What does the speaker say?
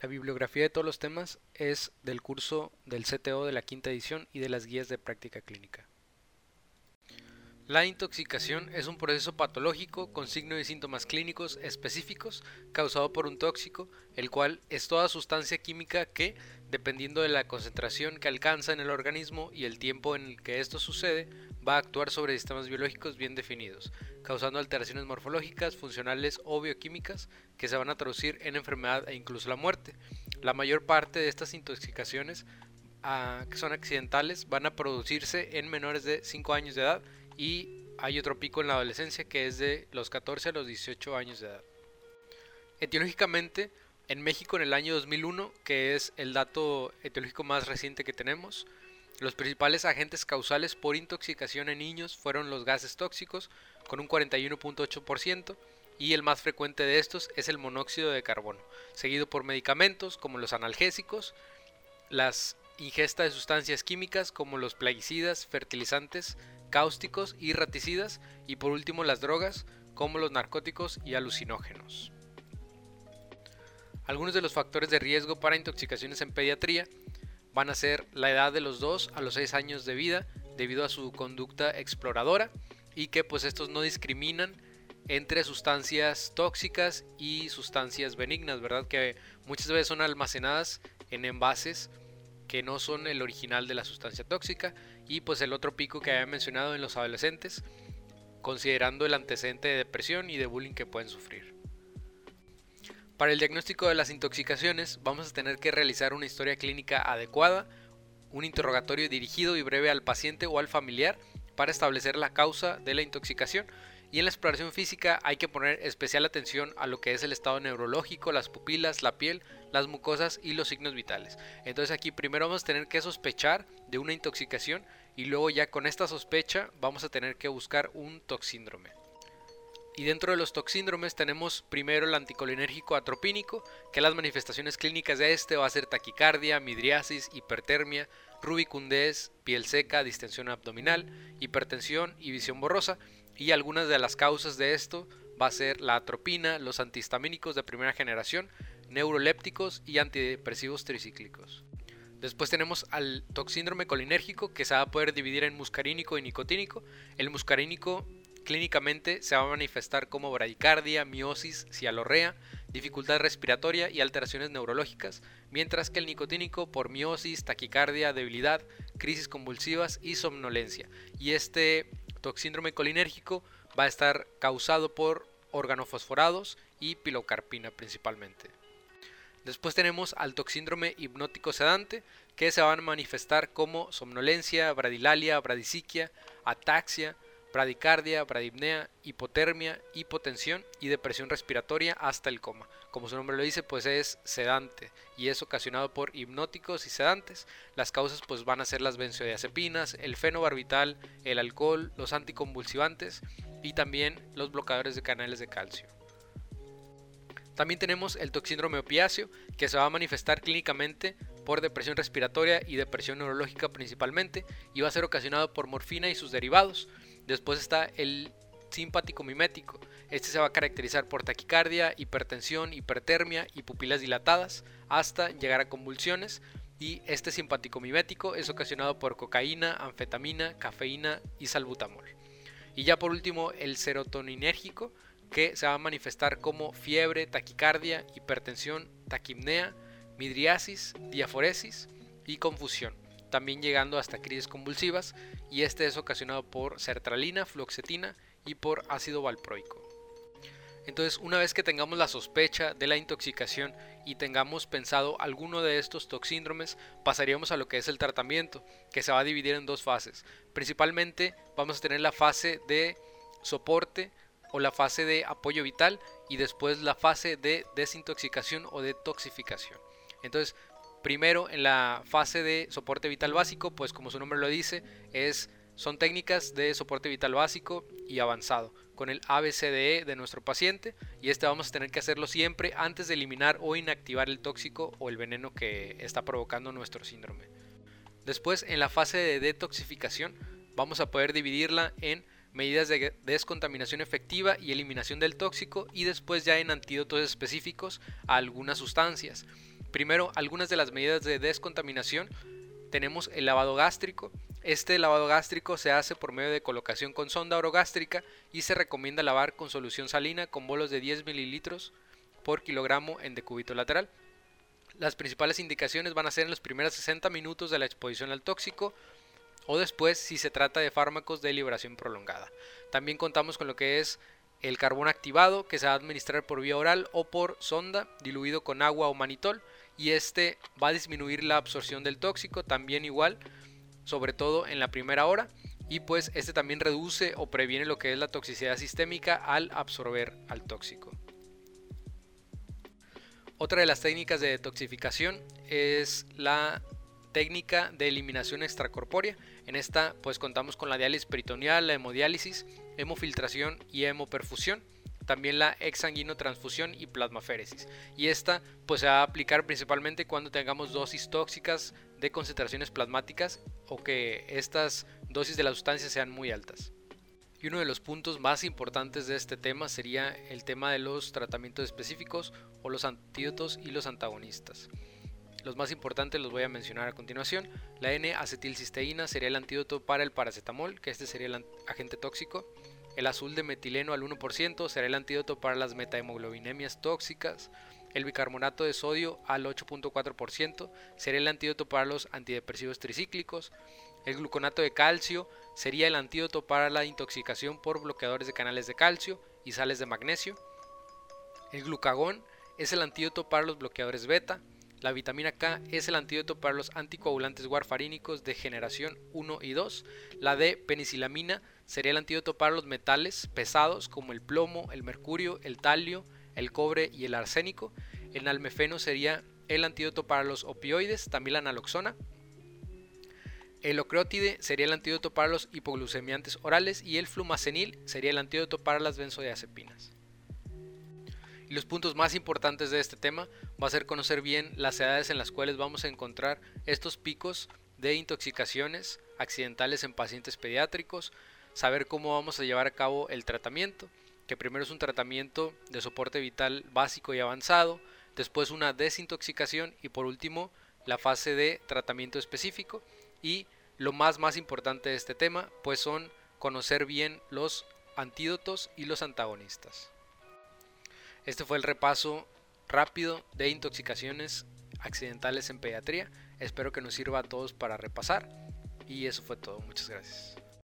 La bibliografía de todos los temas es del curso del CTO de la quinta edición y de las guías de práctica clínica. La intoxicación es un proceso patológico con signos y síntomas clínicos específicos causado por un tóxico, el cual es toda sustancia química que, dependiendo de la concentración que alcanza en el organismo y el tiempo en el que esto sucede, va a actuar sobre sistemas biológicos bien definidos, causando alteraciones morfológicas, funcionales o bioquímicas que se van a traducir en enfermedad e incluso la muerte. La mayor parte de estas intoxicaciones ah, que son accidentales van a producirse en menores de 5 años de edad y hay otro pico en la adolescencia que es de los 14 a los 18 años de edad. Etiológicamente, en México en el año 2001, que es el dato etiológico más reciente que tenemos, los principales agentes causales por intoxicación en niños fueron los gases tóxicos, con un 41.8%, y el más frecuente de estos es el monóxido de carbono, seguido por medicamentos como los analgésicos, las ingesta de sustancias químicas como los plaguicidas, fertilizantes, cáusticos y raticidas y por último las drogas como los narcóticos y alucinógenos. Algunos de los factores de riesgo para intoxicaciones en pediatría van a ser la edad de los 2 a los 6 años de vida debido a su conducta exploradora y que pues estos no discriminan entre sustancias tóxicas y sustancias benignas, ¿verdad? Que muchas veces son almacenadas en envases que no son el original de la sustancia tóxica y pues el otro pico que había mencionado en los adolescentes, considerando el antecedente de depresión y de bullying que pueden sufrir. Para el diagnóstico de las intoxicaciones vamos a tener que realizar una historia clínica adecuada, un interrogatorio dirigido y breve al paciente o al familiar para establecer la causa de la intoxicación y en la exploración física hay que poner especial atención a lo que es el estado neurológico, las pupilas, la piel, las mucosas y los signos vitales. Entonces aquí primero vamos a tener que sospechar de una intoxicación y luego ya con esta sospecha vamos a tener que buscar un toxíndrome. Y dentro de los toxíndromes tenemos primero el anticolinérgico atropínico, que las manifestaciones clínicas de este va a ser taquicardia, midriasis, hipertermia, rubicundez, piel seca, distensión abdominal, hipertensión y visión borrosa. Y algunas de las causas de esto va a ser la atropina, los antihistamínicos de primera generación, neurolépticos y antidepresivos tricíclicos. Después tenemos al toxíndrome colinérgico que se va a poder dividir en muscarínico y nicotínico. El muscarínico clínicamente se va a manifestar como bradicardia, miosis, cialorrea, dificultad respiratoria y alteraciones neurológicas, mientras que el nicotínico por miosis, taquicardia, debilidad, crisis convulsivas y somnolencia. Y este toxíndrome colinérgico va a estar causado por organofosforados y pilocarpina principalmente. Después tenemos al toxíndrome hipnótico sedante, que se van a manifestar como somnolencia, bradilalia, bradisiquia, ataxia, bradicardia, bradipnea, hipotermia, hipotensión y depresión respiratoria hasta el coma. Como su nombre lo dice, pues es sedante y es ocasionado por hipnóticos y sedantes. Las causas pues van a ser las benzodiazepinas, el fenobarbital, el alcohol, los anticonvulsivantes y también los bloqueadores de canales de calcio. También tenemos el toxíndrome opiáceo, que se va a manifestar clínicamente por depresión respiratoria y depresión neurológica principalmente, y va a ser ocasionado por morfina y sus derivados. Después está el simpático mimético. Este se va a caracterizar por taquicardia, hipertensión, hipertermia y pupilas dilatadas hasta llegar a convulsiones. Y este simpático mimético es ocasionado por cocaína, anfetamina, cafeína y salbutamol. Y ya por último el serotoninérgico que se va a manifestar como fiebre, taquicardia, hipertensión, taquimnea, midriasis, diaforesis y confusión, también llegando hasta crisis convulsivas y este es ocasionado por sertralina, fluoxetina y por ácido valproico. Entonces, una vez que tengamos la sospecha de la intoxicación y tengamos pensado alguno de estos toxíndromes, pasaríamos a lo que es el tratamiento, que se va a dividir en dos fases. Principalmente vamos a tener la fase de soporte o la fase de apoyo vital y después la fase de desintoxicación o detoxificación. Entonces, primero en la fase de soporte vital básico, pues como su nombre lo dice, es son técnicas de soporte vital básico y avanzado con el ABCDE de nuestro paciente y este vamos a tener que hacerlo siempre antes de eliminar o inactivar el tóxico o el veneno que está provocando nuestro síndrome. Después en la fase de detoxificación vamos a poder dividirla en medidas de descontaminación efectiva y eliminación del tóxico y después ya en antídotos específicos a algunas sustancias. Primero, algunas de las medidas de descontaminación. Tenemos el lavado gástrico. Este lavado gástrico se hace por medio de colocación con sonda orogástrica y se recomienda lavar con solución salina con bolos de 10 mililitros por kilogramo en decúbito lateral. Las principales indicaciones van a ser en los primeros 60 minutos de la exposición al tóxico o después si se trata de fármacos de liberación prolongada. También contamos con lo que es el carbón activado que se va a administrar por vía oral o por sonda diluido con agua o manitol y este va a disminuir la absorción del tóxico también igual sobre todo en la primera hora y pues este también reduce o previene lo que es la toxicidad sistémica al absorber al tóxico. Otra de las técnicas de detoxificación es la técnica de eliminación extracorpórea. En esta pues contamos con la diálisis peritoneal, la hemodiálisis, hemofiltración y hemoperfusión. También la exsanguinotransfusión y plasmaféresis. Y esta pues se va a aplicar principalmente cuando tengamos dosis tóxicas de concentraciones plasmáticas o que estas dosis de la sustancia sean muy altas. Y uno de los puntos más importantes de este tema sería el tema de los tratamientos específicos o los antídotos y los antagonistas. Los más importantes los voy a mencionar a continuación. La N-acetilcisteína sería el antídoto para el paracetamol, que este sería el agente tóxico. El azul de metileno al 1% será el antídoto para las metahemoglobinemia tóxicas. El bicarbonato de sodio al 8.4% sería el antídoto para los antidepresivos tricíclicos. El gluconato de calcio sería el antídoto para la intoxicación por bloqueadores de canales de calcio y sales de magnesio. El glucagón es el antídoto para los bloqueadores beta. La vitamina K es el antídoto para los anticoagulantes warfarínicos de generación 1 y 2. La D, penicilamina, sería el antídoto para los metales pesados como el plomo, el mercurio, el talio, el cobre y el arsénico. El nalmefeno sería el antídoto para los opioides, también la naloxona. El ocreotide sería el antídoto para los hipoglucemiantes orales y el flumacenil sería el antídoto para las benzodiazepinas. Y los puntos más importantes de este tema va a ser conocer bien las edades en las cuales vamos a encontrar estos picos de intoxicaciones accidentales en pacientes pediátricos, saber cómo vamos a llevar a cabo el tratamiento, que primero es un tratamiento de soporte vital básico y avanzado, después una desintoxicación y por último la fase de tratamiento específico y lo más más importante de este tema pues son conocer bien los antídotos y los antagonistas. Este fue el repaso rápido de intoxicaciones accidentales en pediatría. Espero que nos sirva a todos para repasar y eso fue todo. Muchas gracias.